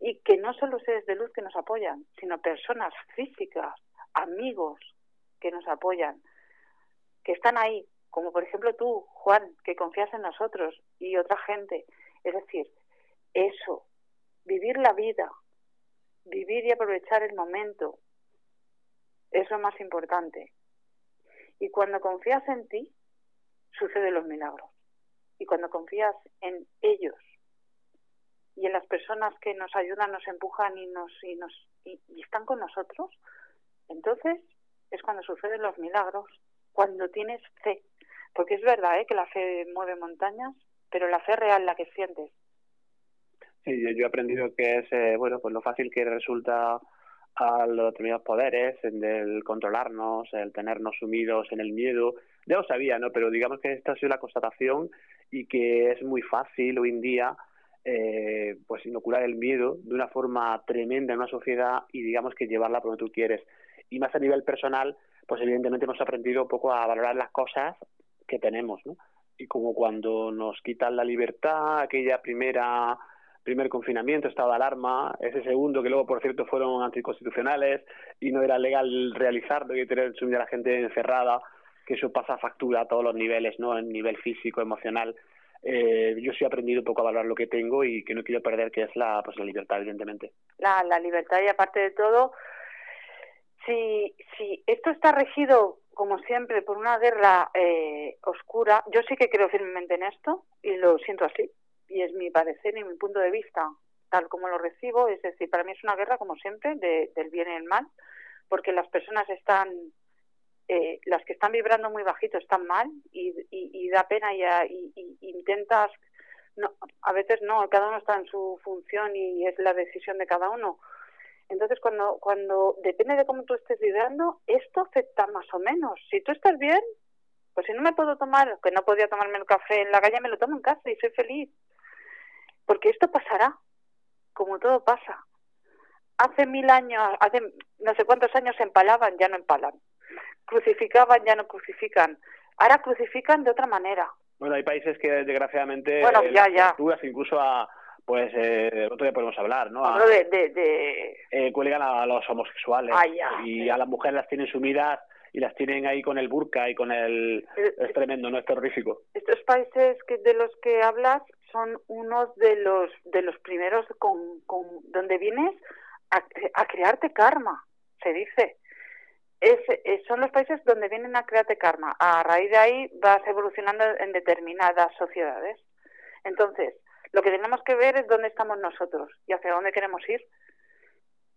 y que no solo seres de luz que nos apoyan, sino personas físicas, amigos que nos apoyan, que están ahí, como por ejemplo tú, Juan, que confías en nosotros y otra gente. Es decir, eso, vivir la vida, vivir y aprovechar el momento, es lo más importante. Y cuando confías en ti, suceden los milagros. Y cuando confías en ellos, y en las personas que nos ayudan, nos empujan y nos y nos y, están con nosotros, entonces es cuando suceden los milagros, cuando tienes fe, porque es verdad ¿eh? que la fe mueve montañas, pero la fe real, la que sientes. Sí, yo, he aprendido que es eh, bueno pues lo fácil que resulta a los determinados poderes, el controlarnos, el tenernos sumidos en el miedo. Ya lo sabía, ¿no? Pero digamos que esta ha sido la constatación y que es muy fácil hoy en día eh, pues inocular el miedo de una forma tremenda en una sociedad y digamos que llevarla por donde tú quieres. Y más a nivel personal, pues evidentemente hemos aprendido un poco a valorar las cosas que tenemos. Y como cuando nos quitan la libertad, aquella primera primer confinamiento, estado de alarma, ese segundo que luego, por cierto, fueron anticonstitucionales y no era legal realizarlo y tener a la gente encerrada, que eso pasa factura a todos los niveles, ¿no? En nivel físico, emocional eh, yo sí he aprendido un poco a valorar lo que tengo y que no quiero perder, que es la, pues, la libertad, evidentemente. La, la libertad y aparte de todo, si, si esto está regido, como siempre, por una guerra eh, oscura, yo sí que creo firmemente en esto y lo siento así, y es mi parecer y mi punto de vista, tal como lo recibo, es decir, para mí es una guerra, como siempre, de, del bien y el mal, porque las personas están eh, las que están vibrando muy bajito están mal y, y, da pena y, y, intentas, no, a veces no, cada uno está en su función y es la decisión de cada uno. Entonces, cuando, cuando depende de cómo tú estés vibrando, esto afecta más o menos. Si tú estás bien, pues si no me puedo tomar, que no podía tomarme el café en la calle, me lo tomo en casa y soy feliz. Porque esto pasará, como todo pasa. Hace mil años, hace no sé cuántos años empalaban, ya no empalan crucificaban ya no crucifican. Ahora crucifican de otra manera. Bueno, hay países que desgraciadamente bueno, ya, ya. incluso a pues eh, otro día podemos hablar, ¿no? A, de, de, de... Eh, cuelgan a los homosexuales y a las mujeres las tienen sumidas y las tienen ahí con el burka y con el eh, es tremendo, no es terrorífico. Estos países que de los que hablas son unos de los de los primeros con, con donde vienes a, a crearte karma, se dice es, son los países donde vienen a crearte karma. A raíz de ahí vas evolucionando en determinadas sociedades. Entonces, Lo que tenemos que ver es dónde estamos nosotros y hacia dónde queremos ir.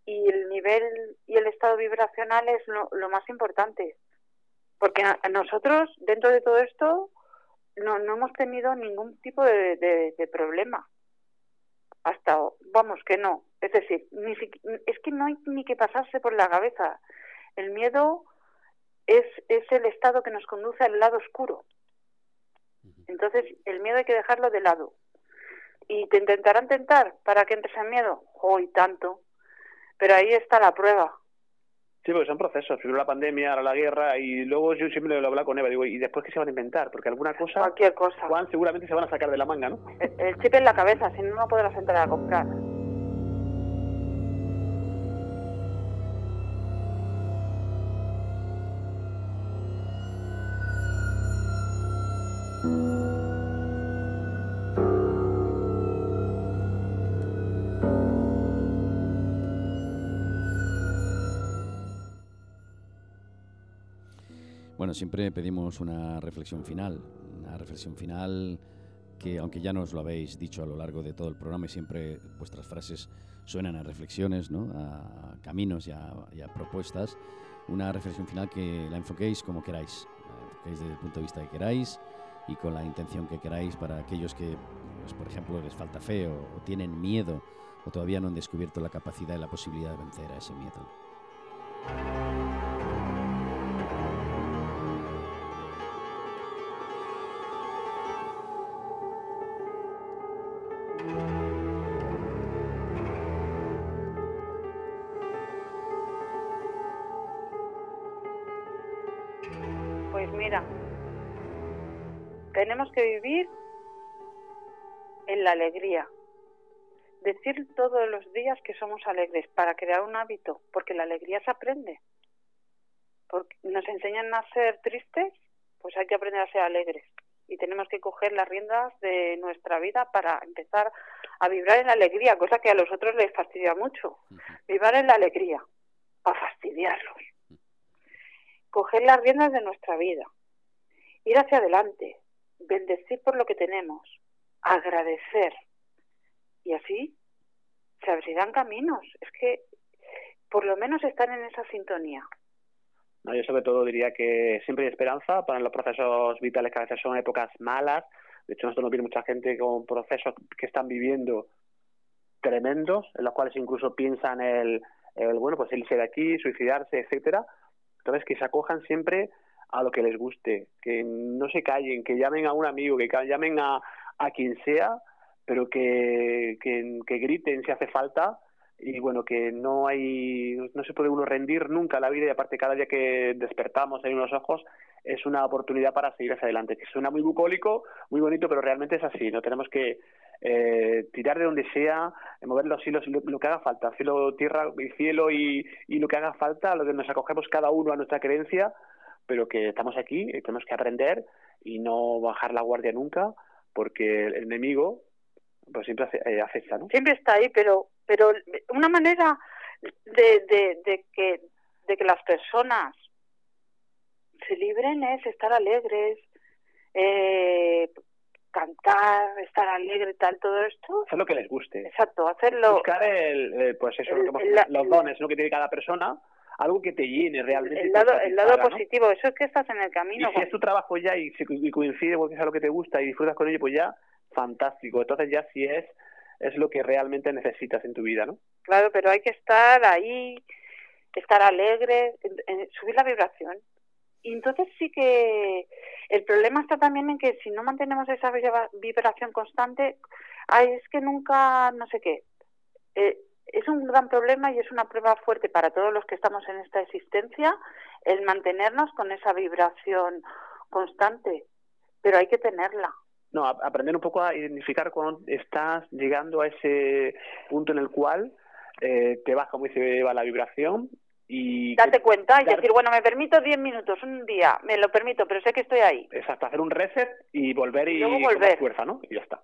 Y el nivel y el estado vibracional es lo, más importante. Porque nosotros, dentro de todo esto, no, no hemos tenido ningún tipo de, de problema. Hasta, vamos, que no. Es decir, ni, es que no hay ni que pasarse por la cabeza. El miedo es, es el estado que nos conduce al lado oscuro. Entonces, el miedo hay que dejarlo de lado. ¿Y te intentarán tentar para que entres en miedo? ¡Hoy tanto! Pero ahí está la prueba. Sí, porque son procesos. Primero la pandemia, ahora la guerra, y luego yo siempre lo hablo con Eva, digo, ¿y después qué se van a inventar? Porque alguna cosa... Cualquier cosa. Juan, seguramente se van a sacar de la manga, ¿no? El, el chip en la cabeza, si no, no podrás entrar a comprar. Bueno, siempre pedimos una reflexión final, una reflexión final que aunque ya nos lo habéis dicho a lo largo de todo el programa y siempre vuestras frases suenan a reflexiones, ¿no? a caminos y a, propuestas, una reflexión final que la enfoquéis como queráis, la enfoquéis desde el punto de vista que queráis y con la intención que queráis para aquellos que, pues, por ejemplo, les falta fe o tienen miedo o todavía no han descubierto la capacidad y la posibilidad de vencer a ese miedo. Vivir en la alegría. Decir todos los días que somos alegres para crear un hábito, porque la alegría se aprende. Porque nos enseñan a ser tristes, pues hay que aprender a ser alegres. Y tenemos que coger las riendas de nuestra vida para empezar a vibrar en la alegría, cosa que a los otros les fastidia mucho. Vibrar en la alegría, para fastidiarlos. Coger las riendas de nuestra vida, ir hacia adelante, bendecir por lo que tenemos, agradecer. Y así se abrirán caminos. Es que por lo menos están en esa sintonía. Yo sobre todo diría que siempre hay esperanza para los procesos vitales que a veces son épocas malas. De hecho, nosotros nos viene mucha gente con procesos que están viviendo tremendos, en los cuales incluso piensan el, el bueno, pues irse de aquí, suicidarse, etcétera. Entonces, que se acojan siempre a lo que les guste, que no se callen, que llamen a un amigo, que llamen a, a quien sea, pero que, que, griten si hace falta. Y bueno, que no hay, no se puede uno rendir nunca la vida y aparte cada día que despertamos en unos ojos es una oportunidad para seguir hacia adelante, que suena muy bucólico, muy bonito, pero realmente es así, no tenemos que eh, tirar de donde sea, mover los hilos, lo, lo, que haga falta, cielo, tierra y cielo y, y lo que haga falta, lo que nos acogemos cada uno a nuestra creencia, pero que estamos aquí y tenemos que aprender y no bajar la guardia nunca, porque el enemigo pues siempre eh, acecha, ¿no? Siempre está ahí, pero pero una manera de, de, de que de que las personas se libren es estar alegres, eh, cantar, estar alegre, tal, todo esto. Hacer lo que les guste. Exacto, hacerlo. Buscar el, eh, pues eso, los dones ¿no? que tiene cada persona algo que te llene realmente. El lado, el lado positivo, eso es que estás en el camino. Y si es tu trabajo ya y, coincide porque es algo que te gusta y disfrutas con ello, pues ya, fantástico. Entonces ya si es, es lo que realmente necesitas en tu vida, ¿no? Claro, pero hay que estar ahí, estar alegre, subir la vibración. Y entonces sí que el problema está también en que si no mantenemos esa vibración constante, ay, es que nunca, no sé qué. Eh, es un gran problema y es una prueba fuerte para todos los que estamos en esta existencia el mantenernos con esa vibración constante, pero hay que tenerla. No, aprender un poco a identificar cuando estás llegando a ese punto en el cual eh, te baja muy se va la vibración y... Date cuenta y decir, bueno, me permito 10 minutos, un día, me lo permito, pero sé que estoy ahí. Exacto, hacer un reset y volver y, y volver. fuerza, ¿no? Y ya está.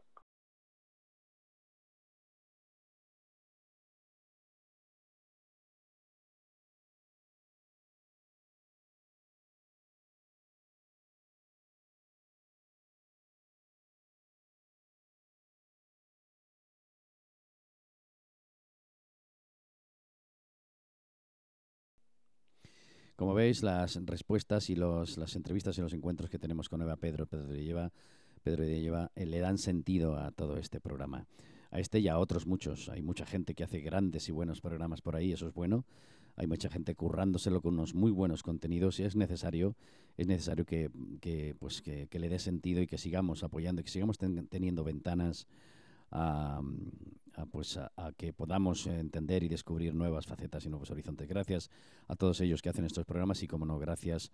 Como veis, las respuestas y los, las entrevistas y los encuentros que tenemos con Eva Pedro, Pedro de Lleva, Pedro Lleva, eh, le dan sentido a todo este programa. A este y a otros muchos. Hay mucha gente que hace grandes y buenos programas por ahí, eso es bueno. Hay mucha gente currándoselo con unos muy buenos contenidos y es necesario, es necesario que, que pues que, que, le dé sentido y que sigamos apoyando, que sigamos ten, teniendo ventanas a, a, pues a, a, que podamos entender y descubrir nuevas facetas y nuevos horizontes. Gracias a todos ellos que hacen estos programas y, como no, gracias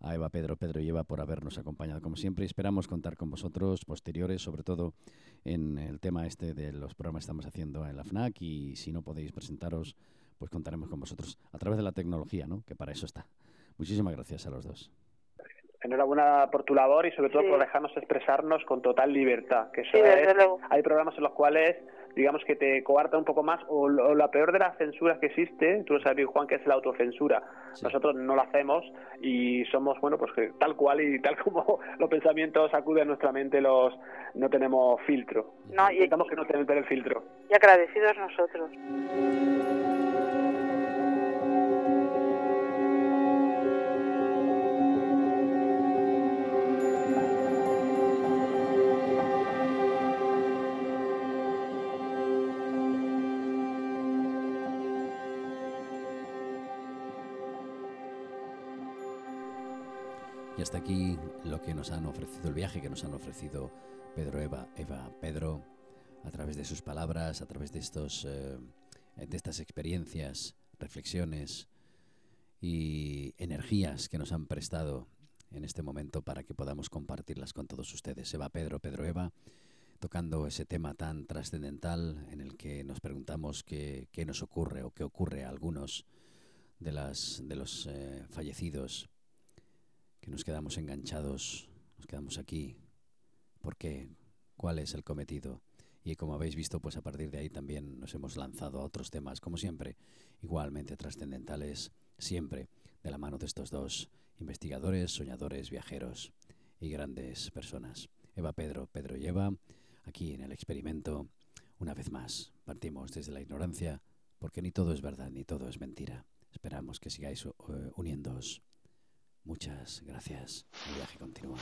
a Eva Pedro, Pedro y Eva por habernos acompañado como siempre. Esperamos contar con vosotros posteriores, sobre todo en el tema este de los programas que estamos haciendo en la FNAC y si no podéis presentaros, pues contaremos con vosotros a través de la tecnología, ¿no? que para eso está. Muchísimas gracias a los dos. Enhorabuena por tu labor y sobre todo sí. por dejarnos expresarnos con total libertad. Que eso sí, es, hay programas en los cuales digamos que te coarta un poco más o, o, la peor de las censuras que existe, tú lo sabes bien Juan, que es la autocensura. Sí. Nosotros no lo hacemos y somos, bueno, pues que tal cual y tal como los pensamientos acuden a nuestra mente, los no tenemos filtro. No, y, Intentamos que no tengan el filtro. Y agradecidos nosotros. Hasta aquí lo que nos han ofrecido, el viaje que nos han ofrecido Pedro, Eva, Eva, Pedro, a través de sus palabras, a través de, estos, eh, de estas experiencias, reflexiones y energías que nos han prestado en este momento para que podamos compartirlas con todos ustedes. Eva, Pedro, Pedro, Eva, tocando ese tema tan trascendental en el que nos preguntamos qué, qué, nos ocurre o qué ocurre a algunos de, las, de los eh, fallecidos que nos quedamos enganchados, nos quedamos aquí. ¿Por qué? ¿Cuál es el cometido? Y como habéis visto, pues a partir de ahí también nos hemos lanzado a otros temas, como siempre, igualmente trascendentales, siempre de la mano de estos dos investigadores, soñadores, viajeros y grandes personas. Eva Pedro, Pedro y Eva, aquí en el experimento, una vez más, partimos desde la ignorancia, porque ni todo es verdad ni todo es mentira. Esperamos que sigáis uh, uniéndoos. Muchas gracias. El viaje continúa.